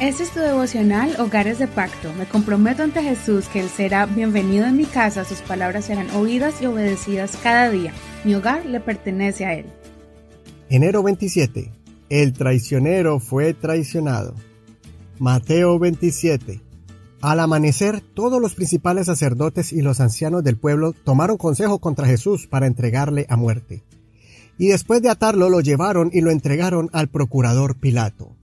Este es tu devocional Hogares de Pacto. Me comprometo ante Jesús que Él será bienvenido en mi casa, sus palabras serán oídas y obedecidas cada día. Mi hogar le pertenece a Él. Enero 27. El traicionero fue traicionado. Mateo 27. Al amanecer, todos los principales sacerdotes y los ancianos del pueblo tomaron consejo contra Jesús para entregarle a muerte. Y después de atarlo lo llevaron y lo entregaron al procurador Pilato.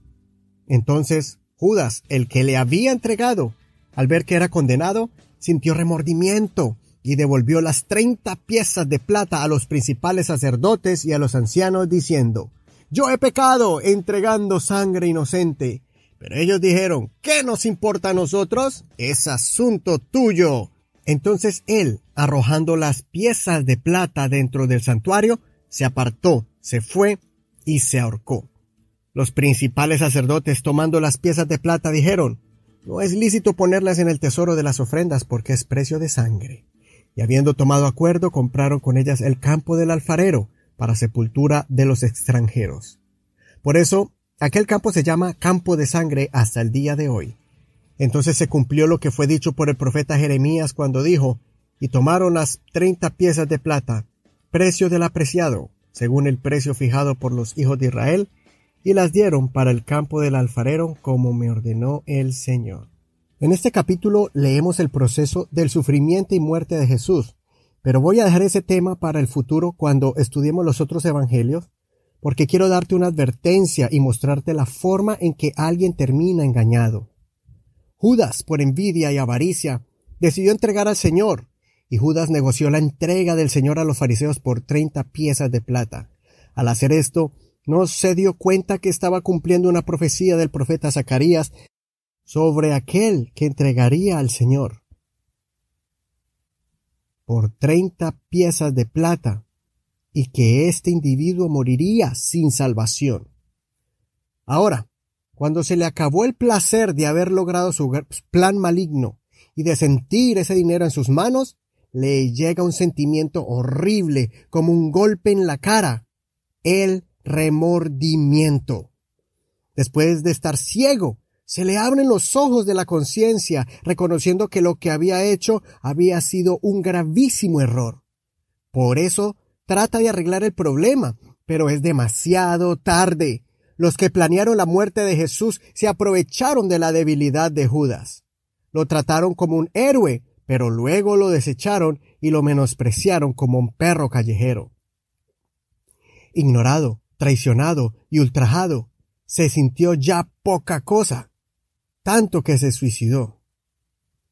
Entonces Judas, el que le había entregado, al ver que era condenado, sintió remordimiento y devolvió las treinta piezas de plata a los principales sacerdotes y a los ancianos diciendo, Yo he pecado entregando sangre inocente. Pero ellos dijeron, ¿qué nos importa a nosotros? Es asunto tuyo. Entonces él, arrojando las piezas de plata dentro del santuario, se apartó, se fue y se ahorcó. Los principales sacerdotes, tomando las piezas de plata, dijeron, No es lícito ponerlas en el tesoro de las ofrendas porque es precio de sangre. Y habiendo tomado acuerdo, compraron con ellas el campo del alfarero para sepultura de los extranjeros. Por eso, aquel campo se llama campo de sangre hasta el día de hoy. Entonces se cumplió lo que fue dicho por el profeta Jeremías cuando dijo, y tomaron las treinta piezas de plata, precio del apreciado, según el precio fijado por los hijos de Israel, y las dieron para el campo del alfarero como me ordenó el Señor. En este capítulo leemos el proceso del sufrimiento y muerte de Jesús, pero voy a dejar ese tema para el futuro cuando estudiemos los otros evangelios, porque quiero darte una advertencia y mostrarte la forma en que alguien termina engañado. Judas, por envidia y avaricia, decidió entregar al Señor, y Judas negoció la entrega del Señor a los fariseos por treinta piezas de plata. Al hacer esto, no se dio cuenta que estaba cumpliendo una profecía del profeta Zacarías sobre aquel que entregaría al Señor por treinta piezas de plata y que este individuo moriría sin salvación. Ahora, cuando se le acabó el placer de haber logrado su plan maligno y de sentir ese dinero en sus manos, le llega un sentimiento horrible como un golpe en la cara. Él remordimiento. Después de estar ciego, se le abren los ojos de la conciencia, reconociendo que lo que había hecho había sido un gravísimo error. Por eso trata de arreglar el problema, pero es demasiado tarde. Los que planearon la muerte de Jesús se aprovecharon de la debilidad de Judas. Lo trataron como un héroe, pero luego lo desecharon y lo menospreciaron como un perro callejero. Ignorado, traicionado y ultrajado, se sintió ya poca cosa, tanto que se suicidó.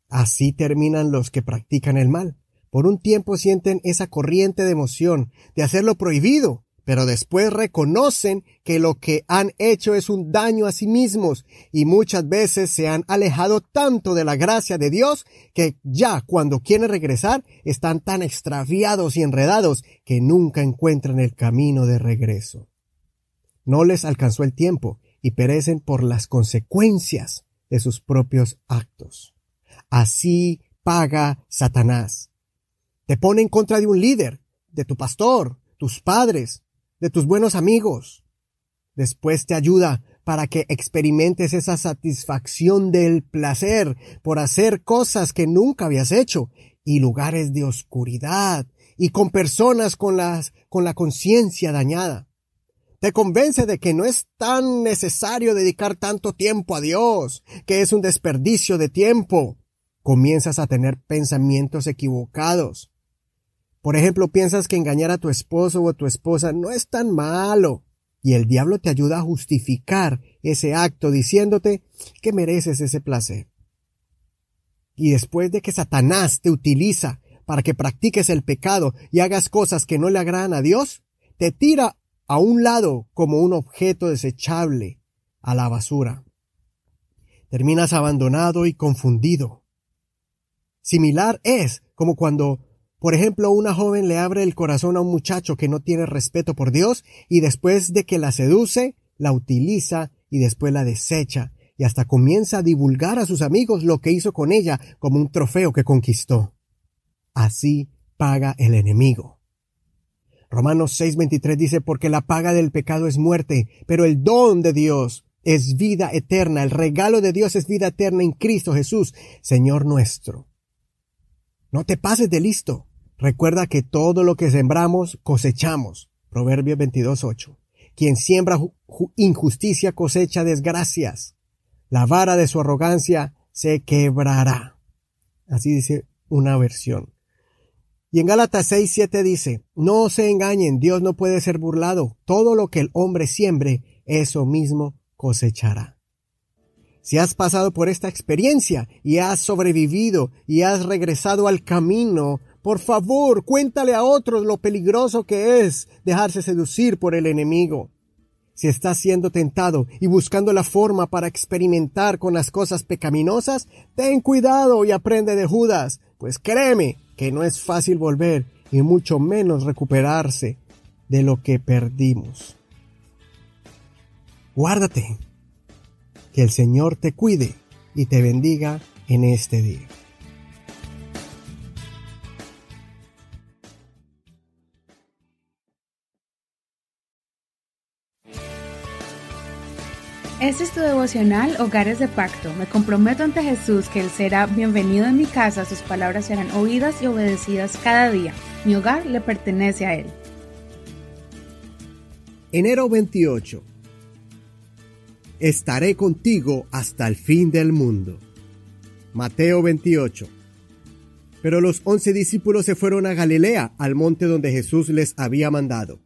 Así terminan los que practican el mal. Por un tiempo sienten esa corriente de emoción de hacer lo prohibido, pero después reconocen que lo que han hecho es un daño a sí mismos y muchas veces se han alejado tanto de la gracia de Dios que ya cuando quieren regresar están tan extraviados y enredados que nunca encuentran el camino de regreso. No les alcanzó el tiempo y perecen por las consecuencias de sus propios actos. Así paga Satanás. Te pone en contra de un líder, de tu pastor, tus padres, de tus buenos amigos. Después te ayuda para que experimentes esa satisfacción del placer por hacer cosas que nunca habías hecho y lugares de oscuridad y con personas con las con la conciencia dañada. Te convence de que no es tan necesario dedicar tanto tiempo a Dios, que es un desperdicio de tiempo. Comienzas a tener pensamientos equivocados. Por ejemplo, piensas que engañar a tu esposo o a tu esposa no es tan malo. Y el diablo te ayuda a justificar ese acto diciéndote que mereces ese placer. Y después de que Satanás te utiliza para que practiques el pecado y hagas cosas que no le agradan a Dios, te tira a un lado como un objeto desechable a la basura. Terminas abandonado y confundido. Similar es como cuando por ejemplo, una joven le abre el corazón a un muchacho que no tiene respeto por Dios y después de que la seduce, la utiliza y después la desecha y hasta comienza a divulgar a sus amigos lo que hizo con ella como un trofeo que conquistó. Así paga el enemigo. Romanos 6:23 dice, porque la paga del pecado es muerte, pero el don de Dios es vida eterna. El regalo de Dios es vida eterna en Cristo Jesús, Señor nuestro. No te pases de listo. Recuerda que todo lo que sembramos cosechamos. Proverbios 22.8. Quien siembra injusticia cosecha desgracias. La vara de su arrogancia se quebrará. Así dice una versión. Y en Gálatas 6.7 dice, no se engañen, Dios no puede ser burlado. Todo lo que el hombre siembre, eso mismo cosechará. Si has pasado por esta experiencia y has sobrevivido y has regresado al camino, por favor, cuéntale a otros lo peligroso que es dejarse seducir por el enemigo. Si estás siendo tentado y buscando la forma para experimentar con las cosas pecaminosas, ten cuidado y aprende de Judas, pues créeme que no es fácil volver y mucho menos recuperarse de lo que perdimos. Guárdate. Que el Señor te cuide y te bendiga en este día. Este es tu devocional Hogares de Pacto. Me comprometo ante Jesús que Él será bienvenido en mi casa, sus palabras serán oídas y obedecidas cada día. Mi hogar le pertenece a Él. Enero 28 estaré contigo hasta el fin del mundo. Mateo 28. Pero los once discípulos se fueron a Galilea, al monte donde Jesús les había mandado.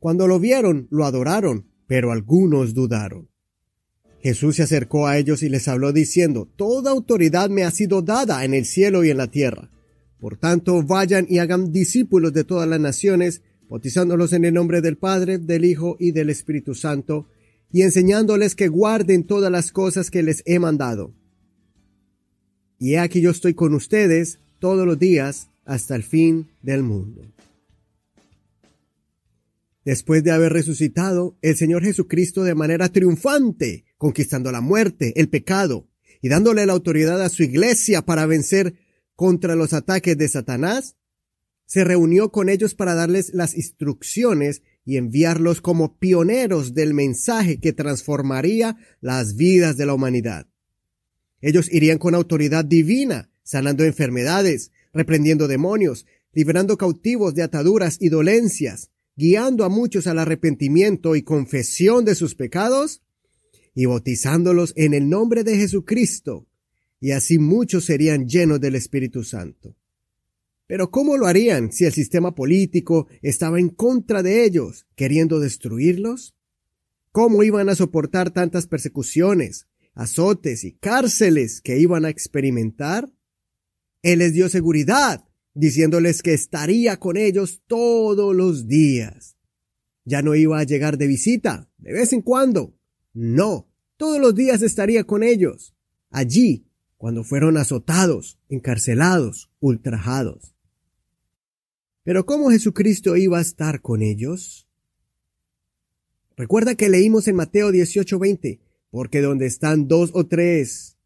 Cuando lo vieron, lo adoraron, pero algunos dudaron. Jesús se acercó a ellos y les habló diciendo, Toda autoridad me ha sido dada en el cielo y en la tierra. Por tanto, vayan y hagan discípulos de todas las naciones, bautizándolos en el nombre del Padre, del Hijo y del Espíritu Santo, y enseñándoles que guarden todas las cosas que les he mandado. Y he aquí yo estoy con ustedes todos los días hasta el fin del mundo. Después de haber resucitado, el Señor Jesucristo de manera triunfante, conquistando la muerte, el pecado, y dándole la autoridad a su iglesia para vencer contra los ataques de Satanás, se reunió con ellos para darles las instrucciones y enviarlos como pioneros del mensaje que transformaría las vidas de la humanidad. Ellos irían con autoridad divina, sanando enfermedades, reprendiendo demonios, liberando cautivos de ataduras y dolencias, guiando a muchos al arrepentimiento y confesión de sus pecados, y bautizándolos en el nombre de Jesucristo, y así muchos serían llenos del Espíritu Santo. Pero ¿cómo lo harían si el sistema político estaba en contra de ellos, queriendo destruirlos? ¿Cómo iban a soportar tantas persecuciones, azotes y cárceles que iban a experimentar? Él les dio seguridad, diciéndoles que estaría con ellos todos los días. Ya no iba a llegar de visita, de vez en cuando. No, todos los días estaría con ellos, allí, cuando fueron azotados, encarcelados, ultrajados. Pero ¿cómo Jesucristo iba a estar con ellos? Recuerda que leímos en Mateo 18:20, porque donde están dos o tres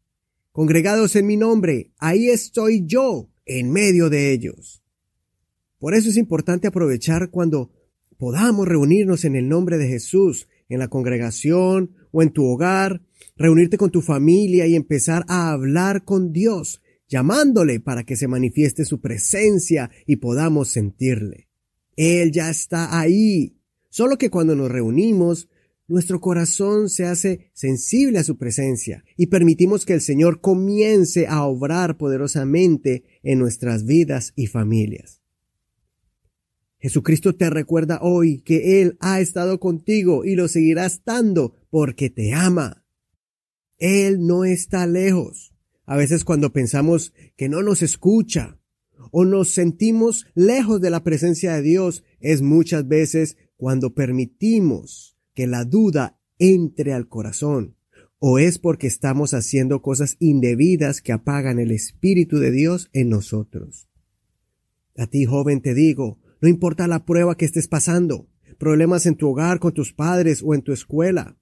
congregados en mi nombre, ahí estoy yo en medio de ellos. Por eso es importante aprovechar cuando podamos reunirnos en el nombre de Jesús, en la congregación o en tu hogar, reunirte con tu familia y empezar a hablar con Dios, llamándole para que se manifieste su presencia y podamos sentirle. Él ya está ahí. Solo que cuando nos reunimos, nuestro corazón se hace sensible a su presencia y permitimos que el Señor comience a obrar poderosamente en nuestras vidas y familias. Jesucristo te recuerda hoy que Él ha estado contigo y lo seguirá estando porque te ama. Él no está lejos. A veces cuando pensamos que no nos escucha o nos sentimos lejos de la presencia de Dios, es muchas veces cuando permitimos que la duda entre al corazón o es porque estamos haciendo cosas indebidas que apagan el Espíritu de Dios en nosotros. A ti, joven, te digo, no importa la prueba que estés pasando, problemas en tu hogar, con tus padres o en tu escuela,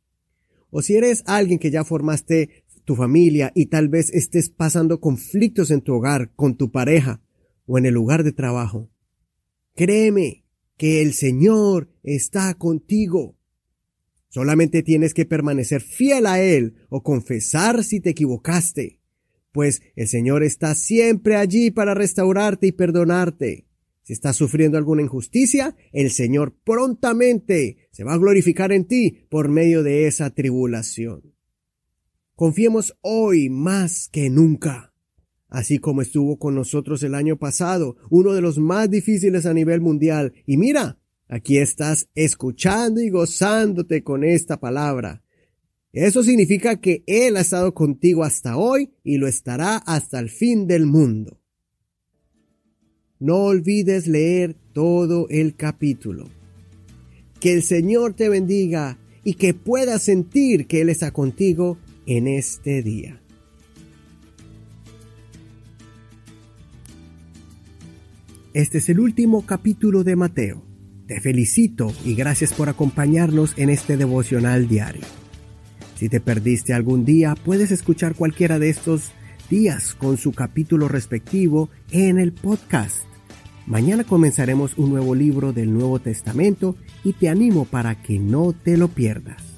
o si eres alguien que ya formaste tu familia y tal vez estés pasando conflictos en tu hogar, con tu pareja o en el lugar de trabajo. Créeme que el Señor está contigo. Solamente tienes que permanecer fiel a Él o confesar si te equivocaste, pues el Señor está siempre allí para restaurarte y perdonarte. Si estás sufriendo alguna injusticia, el Señor prontamente se va a glorificar en ti por medio de esa tribulación. Confiemos hoy más que nunca. Así como estuvo con nosotros el año pasado, uno de los más difíciles a nivel mundial. Y mira, Aquí estás escuchando y gozándote con esta palabra. Eso significa que Él ha estado contigo hasta hoy y lo estará hasta el fin del mundo. No olvides leer todo el capítulo. Que el Señor te bendiga y que puedas sentir que Él está contigo en este día. Este es el último capítulo de Mateo. Te felicito y gracias por acompañarnos en este devocional diario. Si te perdiste algún día, puedes escuchar cualquiera de estos días con su capítulo respectivo en el podcast. Mañana comenzaremos un nuevo libro del Nuevo Testamento y te animo para que no te lo pierdas.